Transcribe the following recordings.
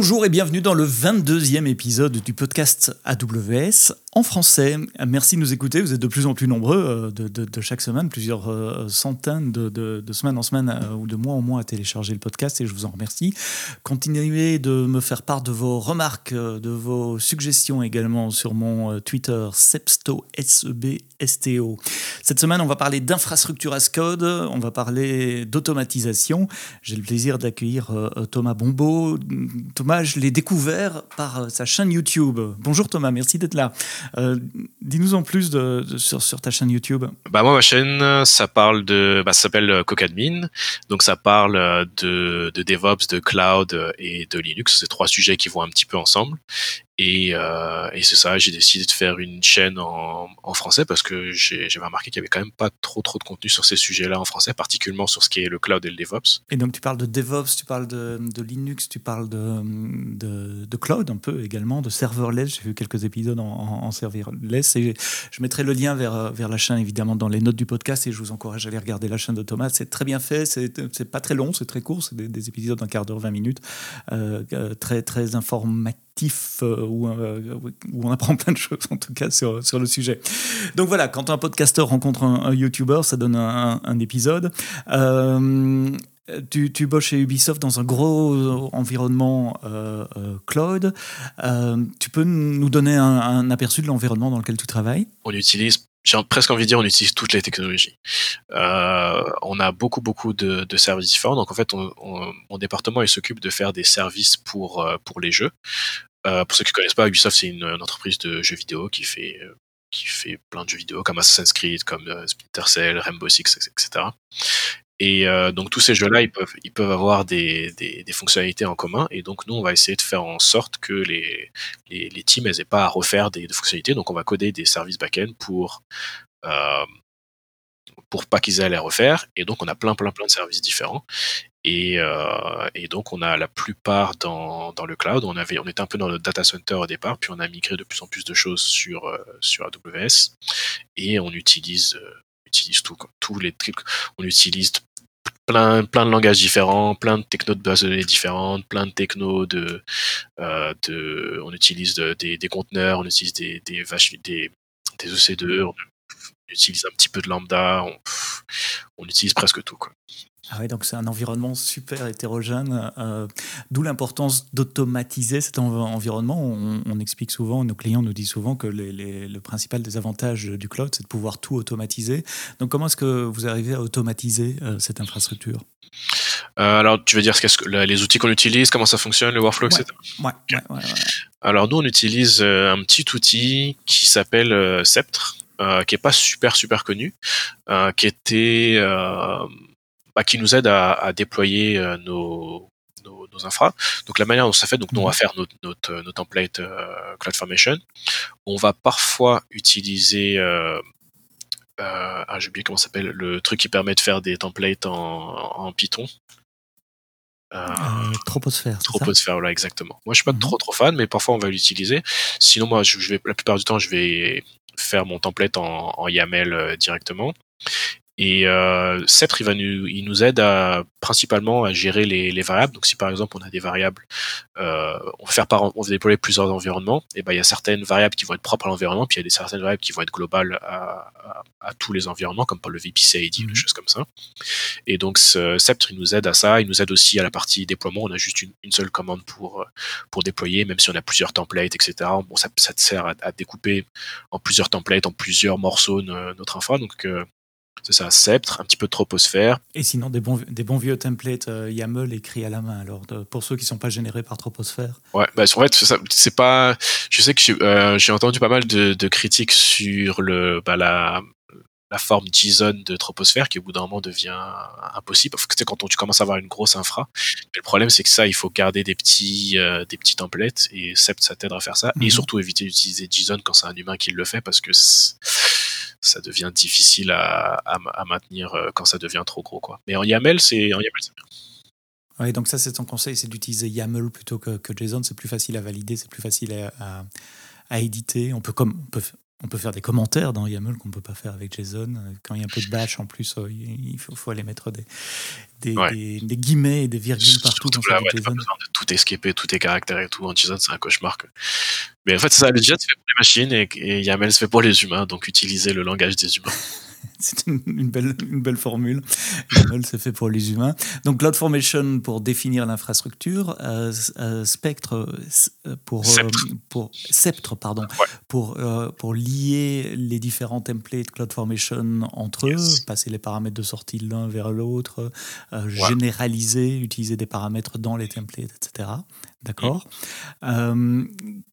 Bonjour et bienvenue dans le 22e épisode du podcast AWS en français. Merci de nous écouter, vous êtes de plus en plus nombreux euh, de, chaque semaine, plusieurs euh, centaines de, semaines en semaine euh, ou de mois en mois à télécharger le podcast et je vous en remercie. Continuez de me faire part de vos remarques, de vos suggestions également sur mon Twitter Sebsto, S-E-B-S-T-O. Cette semaine, on va parler d'infrastructure as code, on va parler d'automatisation. J'ai le plaisir d'accueillir Thomas Bombeau Thomas, je l'ai découvert par sa chaîne YouTube. Bonjour Thomas, merci d'être là. Euh, dis-nous en plus de, sur, ta chaîne YouTube. Bah moi, ma chaîne, ça parle de, bah, ça s'appelle Cocadmin. Donc ça parle de, de DevOps, de cloud et de Linux. C'est trois sujets qui vont un petit peu ensemble. Et, euh, et c'est ça, j'ai décidé de faire une chaîne en, français parce que j'avais remarqué qu'il y avait quand même pas trop trop de contenu sur ces sujets-là en français, particulièrement sur ce qui est le cloud et le DevOps. Et donc tu parles de DevOps, tu parles de, Linux, tu parles de, de, cloud un peu également, de serverless. J'ai vu quelques épisodes en, serverless et je mettrai le lien vers, vers la chaîne évidemment dans les notes du podcast et je vous encourage à aller regarder la chaîne de Thomas. C'est très bien fait, c'est pas très long, c'est très court, c'est des, des, épisodes d'un quart d'heure, 20 minutes, euh, euh, très très informatifs euh, euh, où, on apprend plein de choses, en tout cas, sur, le sujet. Donc voilà, quand un podcasteur rencontre un, YouTuber, ça donne un, épisode. Euh, tu, tu, chez Ubisoft dans un gros environnement cloud. tu peux nous donner un, aperçu de l'environnement dans lequel tu travailles? On utilise j'ai presque envie de dire on utilise toutes les technologies. on a beaucoup beaucoup de, services différents. Donc en fait, mon département il s'occupe de faire des services pour pour les jeux. Euh, pour ceux qui ne connaissent pas, Ubisoft c'est une, entreprise de jeux vidéo qui fait euh, qui fait plein de jeux vidéo comme Assassin's Creed, comme euh, Splinter Cell, Rainbow Six, etc. Et donc tous ces jeux-là, ils peuvent, avoir des, fonctionnalités en commun. Et donc nous, on va essayer de faire en sorte que les, teams n'aient pas à refaire des, fonctionnalités. Donc on va coder des services back-end pour pour pas qu'ils aient à les refaire. Et donc on a plein plein plein de services différents. Euh, et, donc, on a la plupart dans, le cloud. On, avait, on était un peu dans le data center au départ, puis on a migré de plus en plus de choses sur, euh, AWS. Et on utilise, euh, tous les trucs. On utilise plein, plein de langages différents, plein de technos de base de données différentes, plein de technos de. de on utilise des, conteneurs, on utilise des, des, des, des EC2, on utilise un petit peu de lambda, on, on utilise presque tout. Quoi. Ah oui, donc c'est un environnement super hétérogène, euh, d'où l'importance d'automatiser cet environnement. On, explique souvent, nos clients nous disent souvent que le principal des avantages du cloud, c'est de pouvoir tout automatiser. Donc comment est-ce que vous arrivez à automatiser euh, cette infrastructure? Euh, alors, tu veux dire que les outils qu'on utilise, comment ça fonctionne, le workflow, etc. Ouais, ouais, alors, nous, on utilise un petit outil qui s'appelle Sceptre, qui est pas super super connu, qui était bah, qui nous aide à, déployer euh, nos, nos, infras. Donc la manière dont ça fait, donc nous on va mhm. faire notre, notre, notre template euh, CloudFormation. On va parfois utiliser euh, euh, ah, j'ai oublié comment s'appelle le truc qui permet de faire des templates en, en Python. Euh, troposphère. Troposphère, voilà, exactement. Moi, je suis pas mhm. trop trop fan, mais parfois on va l'utiliser. Sinon, moi, je, vais la plupart du temps, je vais faire mon template en, YAML directement. Et euh, Sceptre, il, va nous, il nous aide à, principalement à gérer les, les, variables. Donc, si par exemple on a des variables, euh, on va faire par, on va déployer plusieurs environnements. Et ben il y a certaines variables qui vont être propres à l'environnement, puis il y a des certaines variables qui vont être globales à, à, à tous les environnements, comme par le VPC ID, des mhm. choses comme ça. Et donc, ce Sceptre, il nous aide à ça. Il nous aide aussi à la partie déploiement. On a juste une, une seule commande pour pour déployer, même si on a plusieurs templates, etc. Bon, ça, ça te sert à, à découper en plusieurs templates, en plusieurs morceaux notre infra. Donc euh, c'est ça, Sceptre, un petit peu de Troposphère. Et sinon, des bons, des bons vieux templates euh, YAML écrits à la main, alors, pour ceux qui ne sont pas générés par Troposphère Ouais, bah, en fait, c'est pas. Je sais que j'ai euh, entendu pas mal de, de critiques sur le, bah, la, la forme JSON de troposphère qui au bout d'un moment devient impossible parce que quand on, tu commences à avoir une grosse infra le problème c'est que ça il faut garder des petits euh, des petits templates et Sept ça t'aide à faire ça et mhm. surtout éviter d'utiliser JSON quand c'est un humain qui le fait parce que ça devient difficile à, à, maintenir euh, quand ça devient trop gros quoi. Mais en YAML c'est bien. Oui, donc ça c'est ton conseil, c'est d'utiliser YAML plutôt que, que JSON, c'est plus facile à valider, c'est plus facile à, à, éditer. On peut comme on peut On peut faire des commentaires dans YAML qu'on ne peut pas faire avec JSON. Quand il y a un peu de batch en plus, il faut, faut aller mettre des, des, des, guillemets et des virgules partout dans là, ouais, JSON. Pas besoin de tout escaper, tout est caractères et tout en JSON, c'est un cauchemar. Mais en fait, ça, le JSON se fait pour les machines et, et YAML se fait pour les humains, donc utiliser le langage des humains. C'est une, belle, une belle formule. YAML, c'est fait pour les humains. Donc, CloudFormation pour définir l'infrastructure, euh, euh, Spectre euh, pour, Sceptre. pour Sceptre, pardon, pour, pour lier les différents templates CloudFormation entre eux, passer les paramètres de sortie l'un vers l'autre, généraliser, utiliser des paramètres dans les templates, etc. D'accord.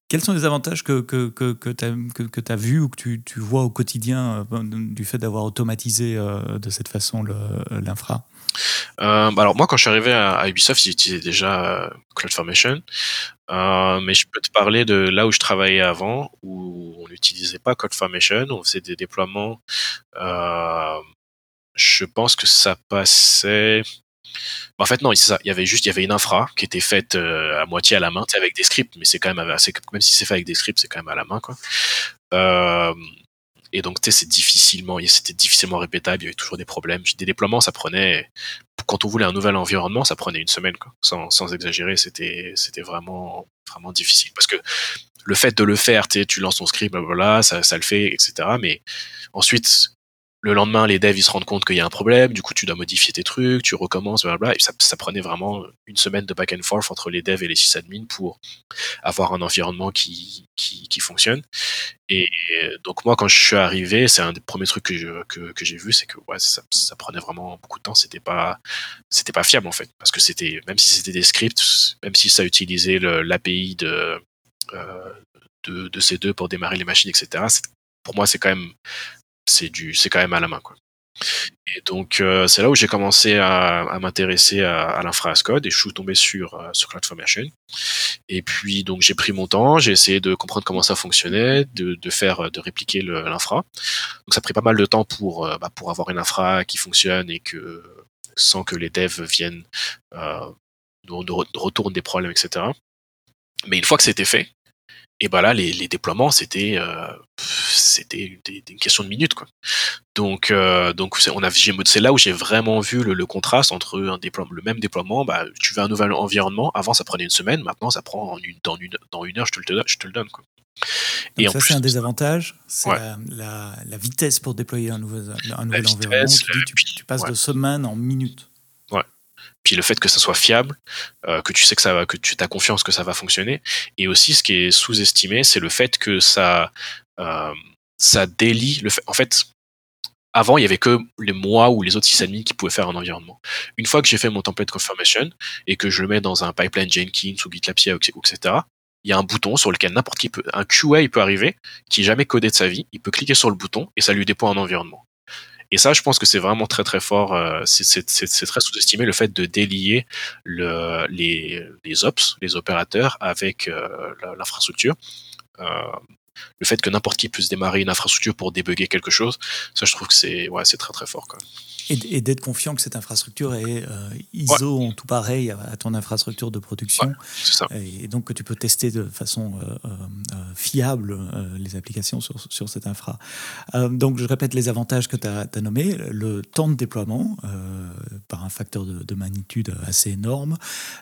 Quels sont les avantages que, que, que, que tu as, que, as vus ou que tu, tu, vois au quotidien euh, du fait d'avoir automatisé euh, de cette façon l'infra? Euh, alors moi quand je suis arrivé à, Ubisoft ils utilisaient déjà CloudFormation. Mais je peux te parler de là où je travaillais avant où on n'utilisait pas CloudFormation. On faisait des déploiements. Je pense que ça passait en fait, non. Il y avait juste, il y avait une infra qui était faite euh, à moitié à la main, avec des scripts, mais c'est quand même même si c'est fait avec des scripts, c'est quand même à la main, quoi. Euh, et donc, c'est difficilement, c'était difficilement répétable. Il y avait toujours des problèmes. Des déploiements, ça prenait, quand on voulait un nouvel environnement, ça prenait une semaine, quoi. Sans, exagérer, c'était, vraiment, vraiment difficile. Parce que le fait de le faire, tu lances ton script, voilà, ça, ça le fait, etc. Mais ensuite, le lendemain, les devs ils se rendent compte qu'il y a un problème, du coup tu dois modifier tes trucs, tu recommences, blablabla. Et ça, prenait vraiment une semaine de back and forth entre les devs et les sysadmins pour avoir un environnement qui, qui, fonctionne. Et donc moi, quand je suis arrivé, c'est un des premiers trucs que, que, j'ai vu, c'est que ça, prenait vraiment beaucoup de temps. C'était pas, c'était pas fiable en fait, parce que c'était, même si c'était des scripts, même si ça utilisait l'API de, euh, de, de ces deux pour démarrer les machines, etc. Pour moi, c'est quand même c'est du, c'est quand même à la main, quoi. Et donc euh, c'est là où j'ai commencé à, à m'intéresser à, à l'infra code et je suis tombé sur euh, sur CloudFormation. Et puis donc j'ai pris mon temps, j'ai essayé de comprendre comment ça fonctionnait, de, de faire de répliquer l'infra. Donc ça a pris pas mal de temps pour euh, bah, pour avoir une infra qui fonctionne et que sans que les devs viennent euh, de, de, retournent des problèmes, etc. Mais une fois que c'était fait, et bah là les, les déploiements c'était euh, c'était une, question de minutes quoi. Donc euh, donc on a c'est là où j'ai vraiment vu le, le, contraste entre un déploiement le même déploiement bah tu veux un nouvel environnement avant ça prenait une semaine maintenant ça prend en une, dans une dans une heure je te le je te le donne quoi. Et ça, c'est un des avantages, c'est la, la, la, vitesse pour déployer un, nouvel, un nouvel environnement. Tu, tu, tu, passes de semaines en minutes puis le fait que ça soit fiable, euh, que tu sais que ça va, que tu as confiance que ça va fonctionner, et aussi ce qui est sous-estimé, c'est le fait que ça, euh, ça délie le fait. En fait, avant, il y avait que les moi ou les autres sysadmins qui pouvaient faire un environnement. Une fois que j'ai fait mon template confirmation et que je le mets dans un pipeline Jenkins ou GitLab CI, etc., il y a un bouton sur lequel n'importe qui peut, un QA peut arriver, qui n'est jamais codé de sa vie, il peut cliquer sur le bouton et ça lui déploie un environnement. Et ça, je pense que c'est vraiment très très fort. Euh, c'est très sous-estimé le fait de délier le, les, les ops, les opérateurs, avec euh, l'infrastructure. Euh, le fait que n'importe qui puisse démarrer une infrastructure pour débugger quelque chose, ça, je trouve que c'est ouais, c'est très très fort. Quoi. Et, d'être confiant que cette infrastructure est euh, ISO en tout pareil à, ton infrastructure de production. ça. Et, donc que tu peux tester de façon euh, euh, fiable les applications sur, sur cette infra. donc je répète les avantages que tu as, as, nommés. Le temps de déploiement, par un facteur de, de, magnitude assez énorme.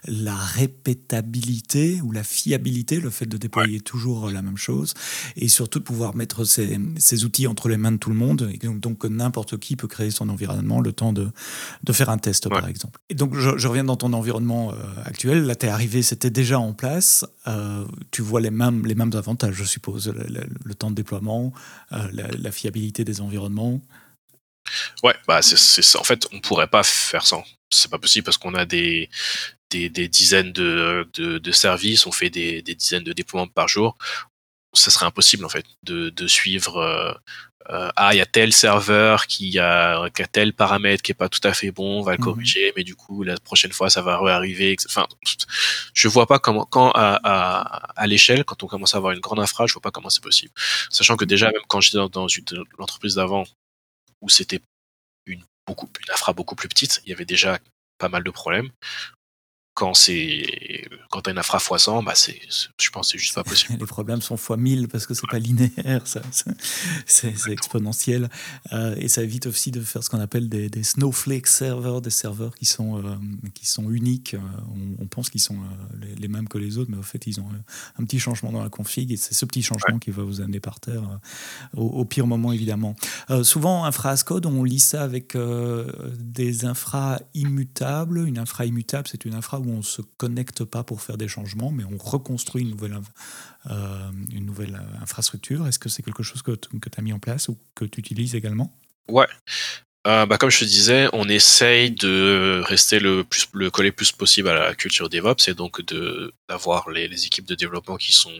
La répétabilité ou la fiabilité, le fait de déployer toujours la même chose. Et surtout de pouvoir mettre ces, ces, outils entre les mains de tout le monde. Et donc, donc n'importe qui peut créer son environnement le temps de, de faire un test, par exemple. Et donc, je, reviens dans ton environnement euh, actuel. Là, tu es arrivé, c'était déjà en place. Euh, tu vois les mêmes, les mêmes avantages, je suppose. Le, temps de déploiement, euh, la, fiabilité des environnements. Ouais, bah c'est en fait, on pourrait pas faire ça. C'est pas possible parce qu'on a des, des, des, dizaines de, de, de, services, on fait des, des, dizaines de déploiements par jour. Ça serait impossible en fait de, de suivre euh, ah il y a tel serveur qui a, qui a tel paramètre qui est pas tout à fait bon, on va le mhm. corriger, mais du coup la prochaine fois ça va réarriver. Enfin, je vois pas comment quand à, à, à l'échelle, quand on commence à avoir une grande infra, je vois pas comment c'est possible. Sachant que déjà même quand j'étais dans, dans l'entreprise d'avant où c'était une beaucoup une infra beaucoup plus petite, il y avait déjà pas mal de problèmes. Quand c'est quand t'as une infra fois 100, bah c'est, je pense c'est juste pas possible. Les problèmes sont fois 1000 parce que c'est pas linéaire, ça, c'est, exponentiel. Euh, et ça évite aussi de faire ce qu'on appelle des, des, snowflake servers, des serveurs qui sont, euh, qui sont uniques. Euh, on, pense qu'ils sont les, mêmes que les autres, mais en fait ils ont un petit changement dans la config et c'est ce petit changement qui va vous amener par terre au, pire moment évidemment. souvent, infra as code, on lit ça avec des infras immutables. Une infra immutable, c'est une infra où on ne se connecte pas pour faire des changements, mais on reconstruit une nouvelle, euh, une nouvelle infrastructure. Est-ce que c'est quelque chose que tu as mis en place ou que tu utilises également? Ouais. Euh, bah, comme je te disais, on essaye de rester le plus le coller plus possible à la culture DevOps et donc de d'avoir les, les, équipes de développement qui sont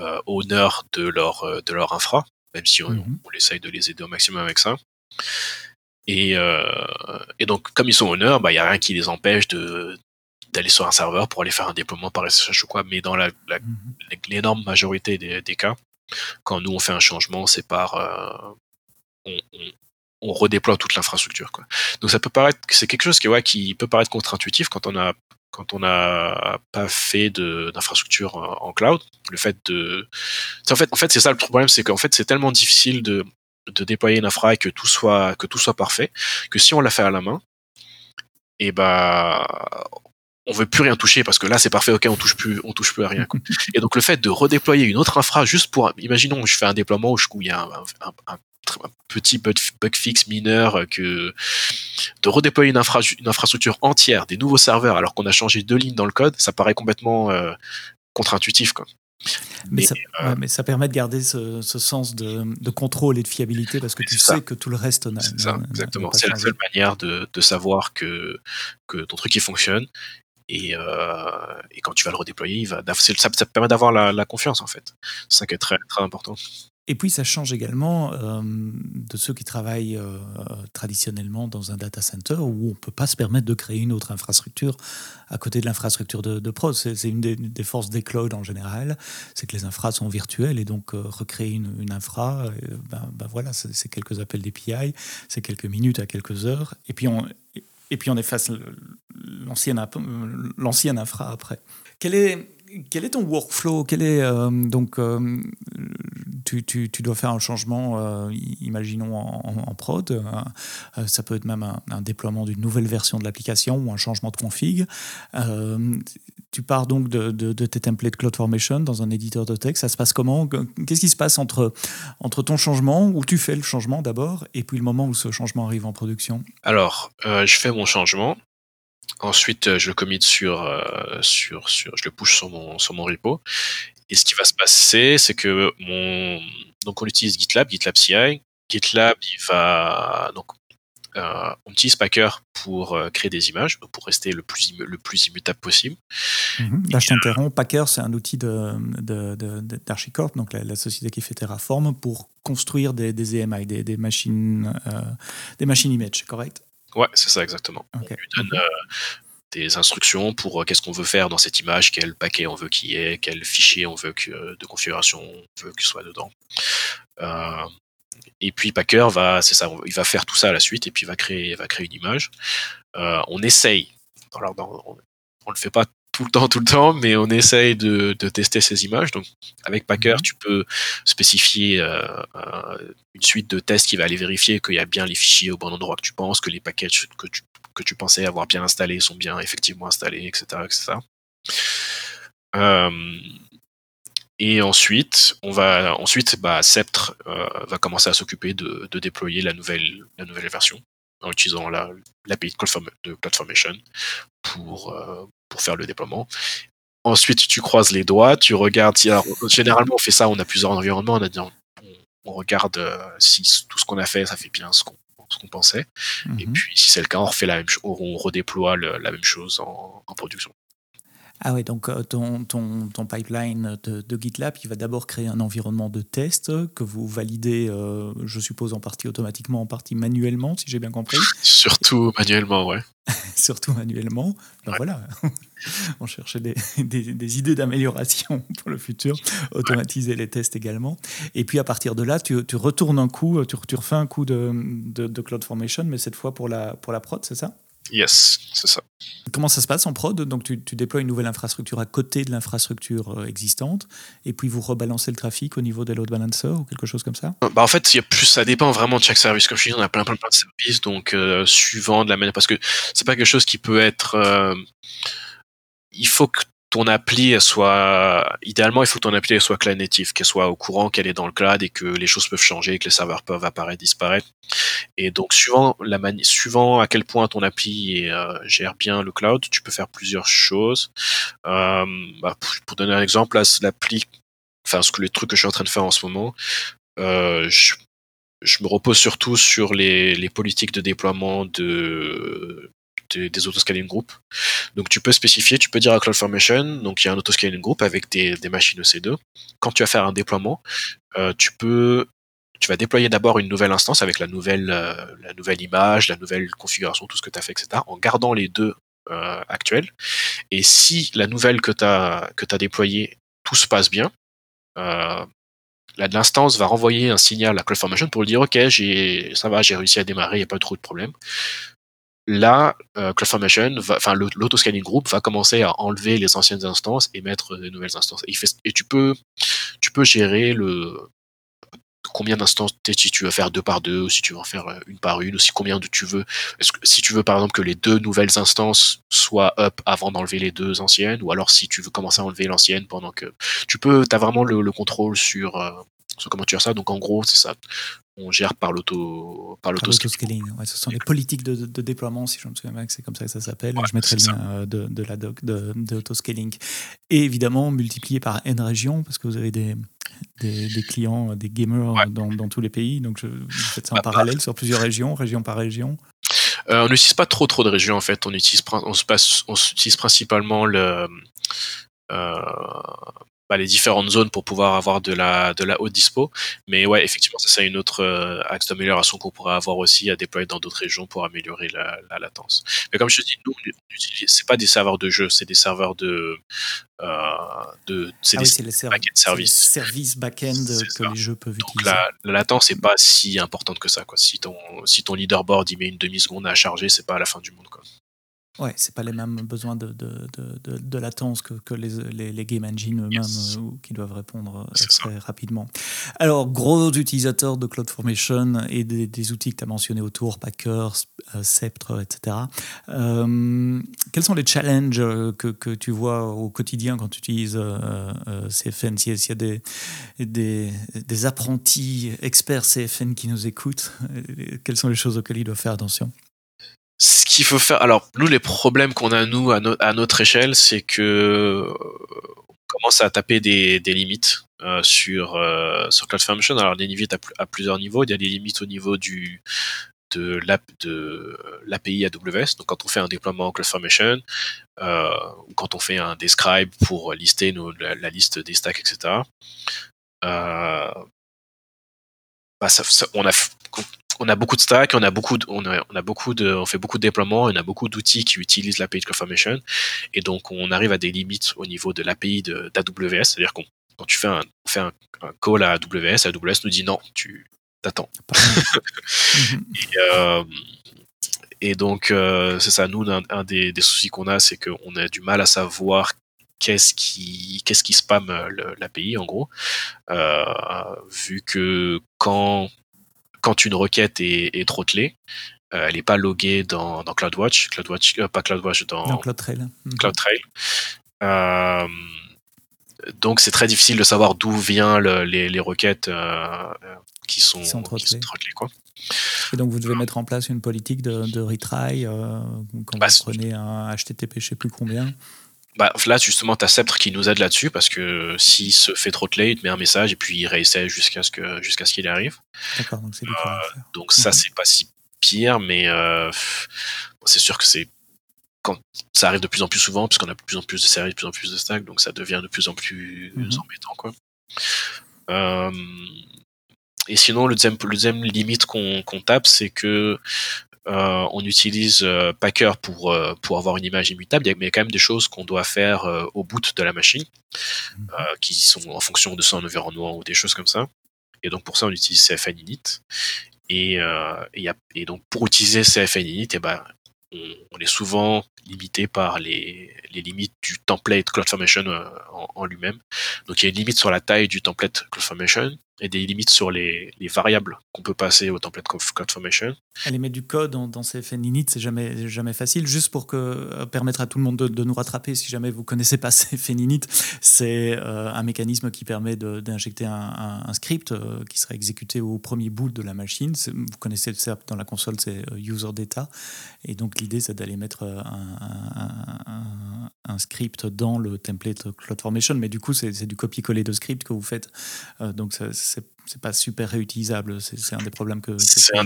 euh, honneurs de leur euh, de leur infra, même si on, mhm. on, essaye de les aider au maximum avec ça. Et, euh, et donc, comme ils sont honneurs, bah, il n'y a rien qui les empêche de, d'aller sur un serveur pour aller faire un déploiement par SSH ou quoi, mais dans la, mhm. l'énorme majorité des, des, cas, quand nous on fait un changement, c'est par euh, on, on, on, redéploie toute l'infrastructure. Donc ça peut paraître, c'est quelque chose qui, ouais, qui peut paraître contre-intuitif quand on a quand on n'a pas fait d'infrastructure en cloud. Le fait de, en fait, en fait, c'est ça le problème, c'est qu'en fait, c'est tellement difficile de, de déployer une infra et que tout soit que tout soit parfait que si on l'a fait à la main, et eh bah on veut plus rien toucher parce que là c'est parfait, ok, on touche plus, on touche plus à rien. Quoi. Et donc le fait de redéployer une autre infra juste pour, imaginons, je fais un déploiement où, je, il y a un, un, petit bug, fix mineur que de redéployer une, infra, une infrastructure entière, des nouveaux serveurs alors qu'on a changé deux lignes dans le code, ça paraît complètement euh, contre-intuitif. Quoi. Mais, ça, euh, mais, ça, permet de garder ce, ce sens de, de, contrôle et de fiabilité parce que tu sais que tout le reste n'a. C'est ça, exactement. C'est la seule manière de, de, savoir que, que ton truc il fonctionne et, euh, et, quand tu vas le redéployer, ça, te permet d'avoir la, confiance en fait. C'est ça qui est très, important. Et puis ça change également euh, de ceux qui travaillent euh, traditionnellement dans un data center où on ne peut pas se permettre de créer une autre infrastructure à côté de l'infrastructure de, de, prod. C'est une des, forces des clouds en général, c'est que les infras sont virtuelles et donc recréer une, une infra, ben, ben, voilà, c'est quelques appels d'API, c'est quelques minutes à quelques heures. Et puis on efface l'ancienne infra après. Quel est, quel est ton workflow? Quel est euh, donc euh, tu, tu, tu, dois faire un changement, euh, imaginons en, prod. Ça peut être même un, déploiement d'une nouvelle version de l'application ou un changement de config. tu pars donc de, de, de, tes templates CloudFormation dans un éditeur de texte. Ça se passe comment? Qu'est-ce qui se passe entre entre ton changement où tu fais le changement d'abord et puis le moment où ce changement arrive en production? Alors, je fais mon changement. Ensuite, euh, je le commit sur, euh, sur, sur, je le push sur mon, sur mon repo. Et ce qui va se passer, c'est que mon, donc on utilise GitLab, GitLab CI. GitLab, il va, donc, euh, on utilise Packer pour euh, créer des images, pour rester le plus, le plus immutable possible. Mhm. Là, je t'interromps. Packer, c'est un outil d'Archicorp, de, de, donc la, la, société qui fait Terraform, pour construire des, des EMI, des, des machines, euh, des machines image, correct? Ouais, c'est ça exactement. On lui donne euh, des instructions pour euh, qu'est-ce qu'on veut faire dans cette image, quel paquet on veut qu'il y ait, quel fichier on veut que, de configuration on veut qu'il soit dedans. Euh, et puis Packer va, c'est ça, il va faire tout ça à la suite et puis il va créer, va créer une image. Euh, on essaye. Dans, on, on le fait pas tout le temps, tout le temps, mais on essaye de, de tester ces images. Donc, avec Packer, mhm. tu peux spécifier euh, euh, une suite de tests qui va aller vérifier qu'il y a bien les fichiers au bon endroit que tu penses, que les packages que tu, que tu pensais avoir bien installés sont bien effectivement installés, etc. etc. Euh, et ensuite, on va ensuite, bah, Sceptre euh, va commencer à s'occuper de, de, déployer la nouvelle, la nouvelle version en utilisant l'API la, de CloudFormation pour, euh, pour faire le déploiement. Ensuite, tu croises les doigts, tu regardes. Alors, généralement, on fait ça, on a plusieurs environnements, on, a dit, on, on regarde euh, si tout ce qu'on a fait, ça fait bien ce qu'on pensait. Mm -hmm. Et mhm. puis, si c'est le cas, on refait la même on redéploie le, la même chose en, en production. Ah ouais, donc euh, ton, ton, ton pipeline de, de, GitLab, il va d'abord créer un environnement de test que vous validez, euh, je suppose, en partie automatiquement, en partie manuellement, si j'ai bien compris. Surtout manuellement, ouais. Surtout manuellement. Ben ouais. voilà, on cherchait des, des, des idées d'amélioration pour le futur, automatiser ouais. les tests également. Et puis à partir de là, tu, tu retournes un coup, tu, tu refais un coup de, de, de CloudFormation, mais cette fois pour la, pour la prod, c'est ça? Yes, c'est ça. Comment ça se passe en prod? Donc tu, déploies une nouvelle infrastructure à côté de l'infrastructure euh, existante, et puis vous rebalancez le trafic au niveau des load balancer ou quelque chose comme ça? Bah En fait, y a plus, ça dépend vraiment de chaque service. Comme je dis, on a plein plein, plein de services, donc euh, suivant de la manière, parce que c'est pas quelque chose qui peut être. Euh, il faut que ton appli soit idéalement il faut que ton appli soit cloud native, qu'elle soit au courant qu'elle est dans le cloud et que les choses peuvent changer, que les serveurs peuvent apparaître, disparaître. Et donc suivant la suivant à quel point ton appli euh, gère bien le cloud, tu peux faire plusieurs choses. Euh, bah, pour, donner un exemple, l'appli, enfin ce que les trucs que je suis en train de faire en ce moment, euh, je, me repose surtout sur les politiques de déploiement de des, autoscaling group. Donc tu peux spécifier, tu peux dire à CloudFormation, donc il y a un autoscaling group avec des, machines EC2. Quand tu vas faire un déploiement, euh, tu vas déployer d'abord une nouvelle instance avec la nouvelle, euh, image, la nouvelle configuration, tout ce que tu as fait, etc., en gardant les deux euh, actuels. Et si la nouvelle que tu as, déployée, tout se passe bien, l'instance va renvoyer un signal à CloudFormation pour lui dire ok ça va j'ai réussi à démarrer il n'y a pas trop de problème là, euh, CloudFormation, enfin l'autoscaling group va commencer à enlever les anciennes instances et mettre de nouvelles instances. Et, tu peux, tu peux gérer le combien d'instances si tu veux faire deux par deux, ou si tu veux en faire euh, une par une, ou si combien de tu veux. si tu veux par exemple que les deux nouvelles instances soient up avant d'enlever les deux anciennes, ou alors si tu veux commencer à enlever l'ancienne pendant que tu peux, tu as vraiment le, contrôle sur, euh, comment tu gères ça. Donc en gros, c'est ça on gère par l'auto par l'autoscaling. Ouais, ce sont les politiques de, déploiement, si je me souviens bien que c'est comme ça que ça s'appelle. je mettrai le lien euh, de, de, la doc de, autoscaling. Et évidemment, multiplié par N régions, parce que vous avez des, des, clients, des gamers dans, dans, tous les pays. Donc, je, vous faites ça en bah, parallèle sur plusieurs régions, région par région. Euh, on n'utilise pas trop trop de régions en fait. On utilise, on se passe, on utilise principalement le, euh, bah, les différentes zones pour pouvoir avoir de la de la haute dispo. Mais ouais, effectivement, ça c'est une autre euh, axe d'amélioration qu'on pourrait avoir aussi à déployer dans d'autres régions pour améliorer la, la latence. Mais comme je te dis, nous, c'est pas des serveurs de jeu, c'est des serveurs de euh, de c'est ah des oui. Services back-end que les jeux peuvent Donc utiliser. La, la latence n'est pas si importante que ça. Quoi. Si ton si ton leaderboard il met une demi seconde à charger, c'est pas à la fin du monde. Quoi. Ouais, c'est pas les mêmes besoins de, de, de, de latence que, que les, les, les, game engines eux-mêmes euh, qui doivent répondre euh, très rapidement. Alors, gros utilisateurs de CloudFormation et des, des outils que tu as mentionnés autour, Packer, euh, Sceptre, etc. quels sont les challenges que, que, tu vois au quotidien quand tu utilises CFN S'il y a des, des, des apprentis experts CFN qui nous écoutent, quelles sont les choses auxquelles ils doivent faire attention? Ce qu'il faut faire, alors nous les problèmes qu'on a nous à, notre échelle, c'est que on commence à taper des, limites euh, sur euh, sur CloudFormation. Alors des limites à, plusieurs niveaux. Il y a des limites au niveau du de l'API AWS. Donc quand on fait un déploiement en CloudFormation, euh, ou quand on fait un describe pour lister la, liste des stacks, etc. Euh, bah ça, on a on a beaucoup de stacks, on a beaucoup, de, on a, on a beaucoup de, on fait beaucoup de déploiements, on a beaucoup d'outils qui utilisent l'API de CloudFormation, et donc on arrive à des limites au niveau de l'API d'AWS, c'est-à-dire qu'on quand tu fais un, on fait un, call à AWS, AWS nous dit non, tu t'attends. et, euh, et, donc euh, c'est ça, nous un, des, des, soucis qu'on a, c'est qu'on a du mal à savoir qu'est-ce qui qu'est-ce qui spam l'API en gros, euh, vu que quand quand une requête est, est throttlée, euh, elle n'est pas loguée dans, dans CloudWatch, CloudWatch euh, pas CloudWatch, dans, dans CloudTrail. Mhm. CloudTrail. Euh, donc c'est très difficile de savoir d'où viennent le, les, les, requêtes qui sont, qui sont throttlées. quoi. Et donc vous devez mettre en place une politique de, de retry quand bah, vous prenez un HTTP je ne sais plus combien. Bah, là, justement, tu as Sceptre qui nous aide là-dessus parce que s'il se fait trop de il te met un message et puis il réessaie jusqu'à ce que jusqu'à ce qu'il arrive. D'accord, donc c'est euh, Donc ça, mhm. c'est pas si pire, mais euh, c'est sûr que c'est quand ça arrive de plus en plus souvent, puisqu'on a de plus en plus de séries, de plus en plus de stacks, donc ça devient de plus en plus mhm. embêtant, quoi. Euh, et sinon, le deuxième, le deuxième limite qu'on tape, c'est que euh, on utilise euh, Packer pour, euh, pour avoir une image immutable, mais il y a quand même des choses qu'on doit faire au bout de la machine, mhm. qui sont en fonction de son environnement ou des choses comme ça. Et donc pour ça, on utilise CFN init. Et, et, donc pour utiliser CFN init, et eh ben, on, est souvent limité par les, limites du template CloudFormation en, en lui-même. Donc il y a une limite sur la taille du template CloudFormation et des limites sur les, variables qu'on peut passer au template CloudFormation. Aller mettre du code dans, CFN init, c'est jamais, jamais facile. Juste pour euh, permettre à tout le monde de, nous rattraper, si jamais vous connaissez pas CFN init, c'est euh, un mécanisme qui permet d'injecter un, script qui sera exécuté au premier boot de la machine. Vous connaissez ça dans la console, c'est user data. Et donc l'idée, c'est d'aller mettre euh, un, script dans le template CloudFormation, mais du coup, c'est du copier-coller de script que vous faites. Euh, donc, c'est pas super réutilisable. C'est un des problèmes que. c'est un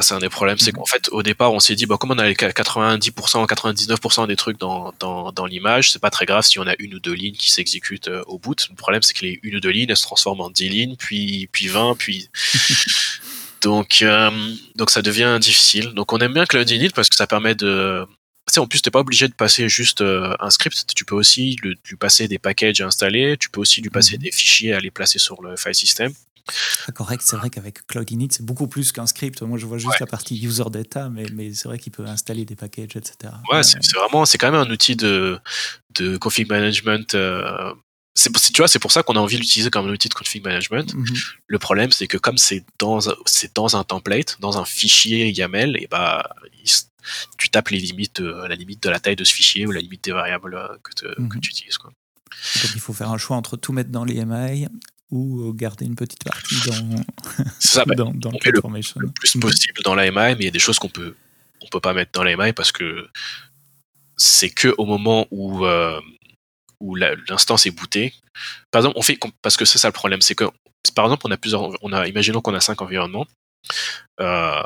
c'est un des problèmes. C'est mm-hmm. qu'en fait, au départ, on s'est dit, bah, comme on a les 90%, 99% des trucs dans, dans, dans l'image, c'est pas très grave si on a une ou deux lignes qui s'exécutent euh, au bout. Le problème, c'est que les une ou deux lignes, elles se transforment en 10 lignes, puis, puis 20, puis. Donc, euh, donc ça devient difficile. Donc on aime bien Cloud Init parce que ça permet de. Sais, en plus, t'es pas obligé de passer juste euh, un script. Tu peux aussi lui, passer des packages à installer. Tu peux aussi lui passer mhm. des fichiers à les placer sur le file system. Ah, correct, c'est vrai qu'avec Cloud Init, c'est beaucoup plus qu'un script. Moi, je vois juste la partie user data, mais, mais c'est vrai qu'il peut installer des packages, etc. Ouais, c'est vraiment, c'est quand même un outil de, de config management euh, c'est tu vois c'est pour ça qu'on a envie de l'utiliser comme un outil de config management mhm. le problème c'est que comme c'est dans c'est dans un template dans un fichier YAML et bah tu tapes les limites euh, la limite de la taille de ce fichier ou la limite des variables euh, que, mhm. tu utilises quoi. donc il faut faire un choix entre tout mettre dans l'EMI ou garder une petite partie dans ça, bah, dans, on le, le, plus possible dans l'AMI mais il y a des choses qu'on peut on peut pas mettre dans l'AMI parce que c'est que au moment où euh, où l'instance est bootée. Par exemple, on fait parce que c'est ça le problème, c'est que par exemple, on a plusieurs, on a, imaginons qu'on a cinq environnements. Euh,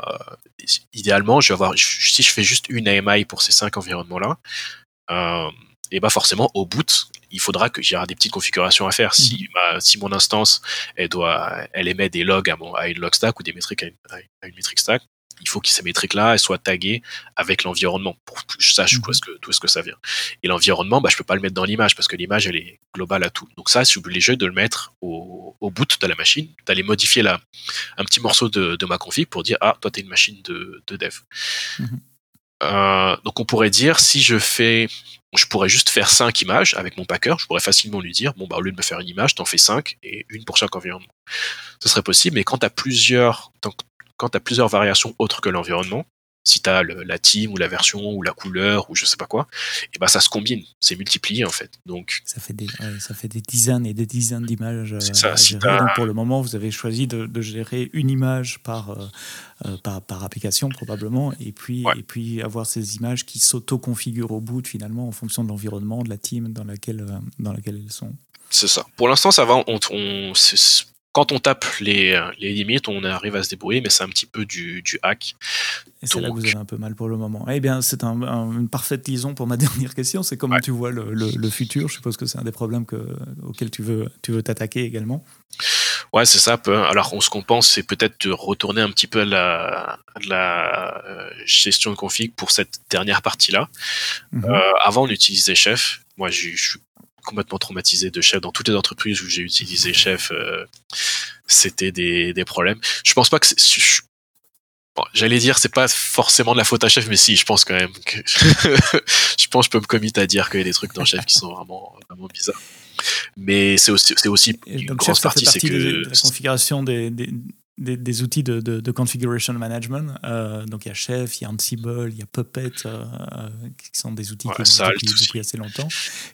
idéalement, je vais avoir, si je fais juste une AMI pour ces cinq environnements-là, euh, et bah forcément au boot, il faudra que j'y des petites configurations à faire. Si, mhm. si mon instance, elle doit, elle émet des logs à, mon, à une log stack ou des métriques à une, à une métrique stack, il faut que ces métriques-là soient taguées avec l'environnement pour que je sache d'où est-ce que, est que ça vient. Et l'environnement, bah, je peux pas le mettre dans l'image parce que l'image, elle est globale à tout. Donc ça, je suis obligé de le mettre au, boot de la machine, d'aller modifier un petit morceau de, ma config pour dire, ah, toi, tu es une machine de, dev. Mhm. Euh, donc on pourrait dire, si je fais je pourrais juste faire 5 images avec mon packer. Je pourrais facilement lui dire, bon, bah, au lieu de me faire une image, t'en fais 5 et une pour chaque environnement. Ce serait possible, mais quand tu as plusieurs, quand tu as plusieurs variations autres que l'environnement, si tu as la team ou la version ou la couleur ou je sais pas quoi, et eh ben ça se combine, c'est multiplié en fait. Donc ça fait des ça fait des dizaines et des dizaines d'images. Euh, Donc pour le moment, vous avez choisi de, gérer une image par, euh, euh, par, par application probablement, et puis et puis avoir ces images qui s'auto-configurent au bout finalement en fonction de l'environnement, de la team dans laquelle dans laquelle elles sont. C'est ça. Pour l'instant, ça va. On, on quand on tape les, les, limites, on arrive à se débrouiller, mais c'est un petit peu du, du hack. Et c'est là que vous avez un peu mal pour le moment. Eh bien, c'est un, une parfaite liaison pour ma dernière question. C'est comment tu vois le, le, futur? Je suppose que c'est un des problèmes que, auxquels tu veux tu veux t'attaquer également. Ouais, c'est ça. Alors, ce qu'on pense, c'est peut-être de retourner un petit peu à la, la euh, gestion de config pour cette dernière partie-là. Mhm. Euh, avant, on utilisait Chef. Moi, je suis complètement traumatisé de chef dans toutes les entreprises où j'ai utilisé chef euh, c'était des, des, problèmes. Je pense pas que bon, j'allais dire c'est pas forcément de la faute à chef mais si je pense quand même que je pense que je peux me commit à dire qu'il y a des trucs dans chef qui sont vraiment vraiment bizarres. Mais c'est aussi c'est aussi une grosse partie c'est que la configuration des, des, outils de, de, configuration management. Euh, donc il y a Chef, il y a Ansible, il y a Puppet, euh, euh, qui sont des outils qui existent depuis, assez longtemps,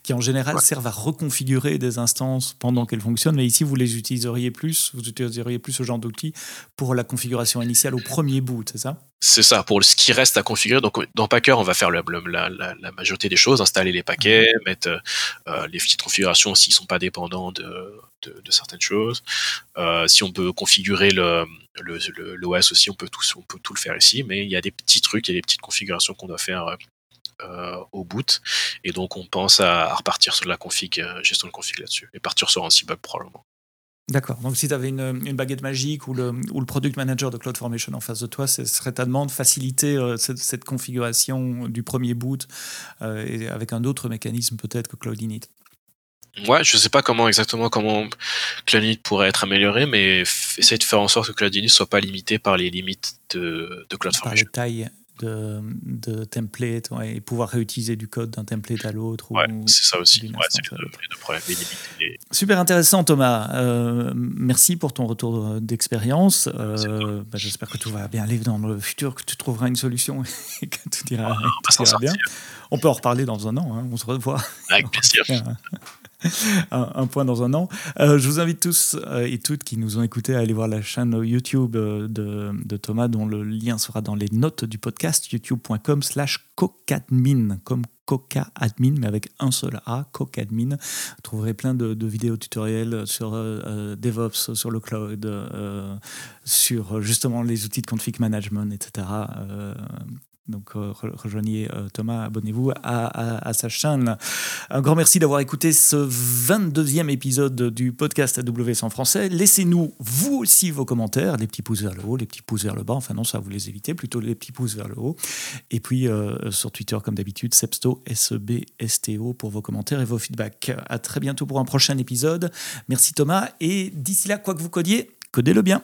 qui en général servent à reconfigurer des instances pendant qu'elles fonctionnent. Mais ici, vous les utiliseriez plus, vous utiliseriez plus ce genre d'outils pour la configuration initiale au premier boot, c'est ça? C'est ça, pour ce qui reste à configurer. Donc, dans Packer, on va faire la, la, majorité des choses, installer les paquets, mhm. mettre euh, les petites configurations s'ils sont pas dépendants de, de, certaines choses. Euh, si on peut configurer le, l'OS aussi, on peut, tout, on peut tout le faire ici, mais il y a des petits trucs, il y a des petites configurations qu'on doit faire euh, au boot. Et donc, on pense à, repartir sur la config, gestion de config là-dessus, et partir sur Ansible probablement. D'accord. Donc, si tu avais une, baguette magique ou le, ou le product manager de CloudFormation en face de toi, ce serait ta demande faciliter euh, cette, configuration du premier boot euh, et avec un autre mécanisme peut-être que Cloud Init. Ouais, je sais pas comment exactement comment Cloud pourrait être amélioré, mais essaye de faire en sorte que Cloud Init soit pas limité par les limites de, de CloudFormation. Par les tailles de, de template et pouvoir réutiliser du code d'un template à l'autre. Ouais, c'est ça aussi. Ouais, c'est les, deux problèmes. Super intéressant, Thomas. Euh, merci pour ton retour d'expérience. Euh, bah, J'espère que tout va bien aller dans le futur, que tu trouveras une solution et que tout ira, tout ira bien. On peut en reparler dans un an, hein, on se revoit. Avec plaisir. un, point dans un an. Euh, je vous invite tous euh, et toutes qui nous ont écoutés à aller voir la chaîne YouTube euh, de, Thomas, dont le lien sera dans les notes du podcast, youtube.com slash cocadmin, comme Coca Admin, mais avec un seul A, Cocadmin. Vous trouverez plein de vidéos tutoriels sur DevOps, sur le cloud, sur justement les outils de config management, etc. Donc euh, rejoignez euh, Thomas, abonnez-vous à, sa chaîne. Un grand merci d'avoir écouté ce 22e épisode du podcast AWS en français. Laissez-nous vous aussi vos commentaires, les petits pouces vers le haut, les petits pouces vers le bas. Enfin non, ça vous les évitez, plutôt les petits pouces vers le haut. Et puis euh, sur Twitter, comme d'habitude, Sebsto, S-E-B-S-T-O pour vos commentaires et vos feedbacks. À très bientôt pour un prochain épisode. Merci Thomas. Et d'ici là, quoi que vous codiez, codez-le bien.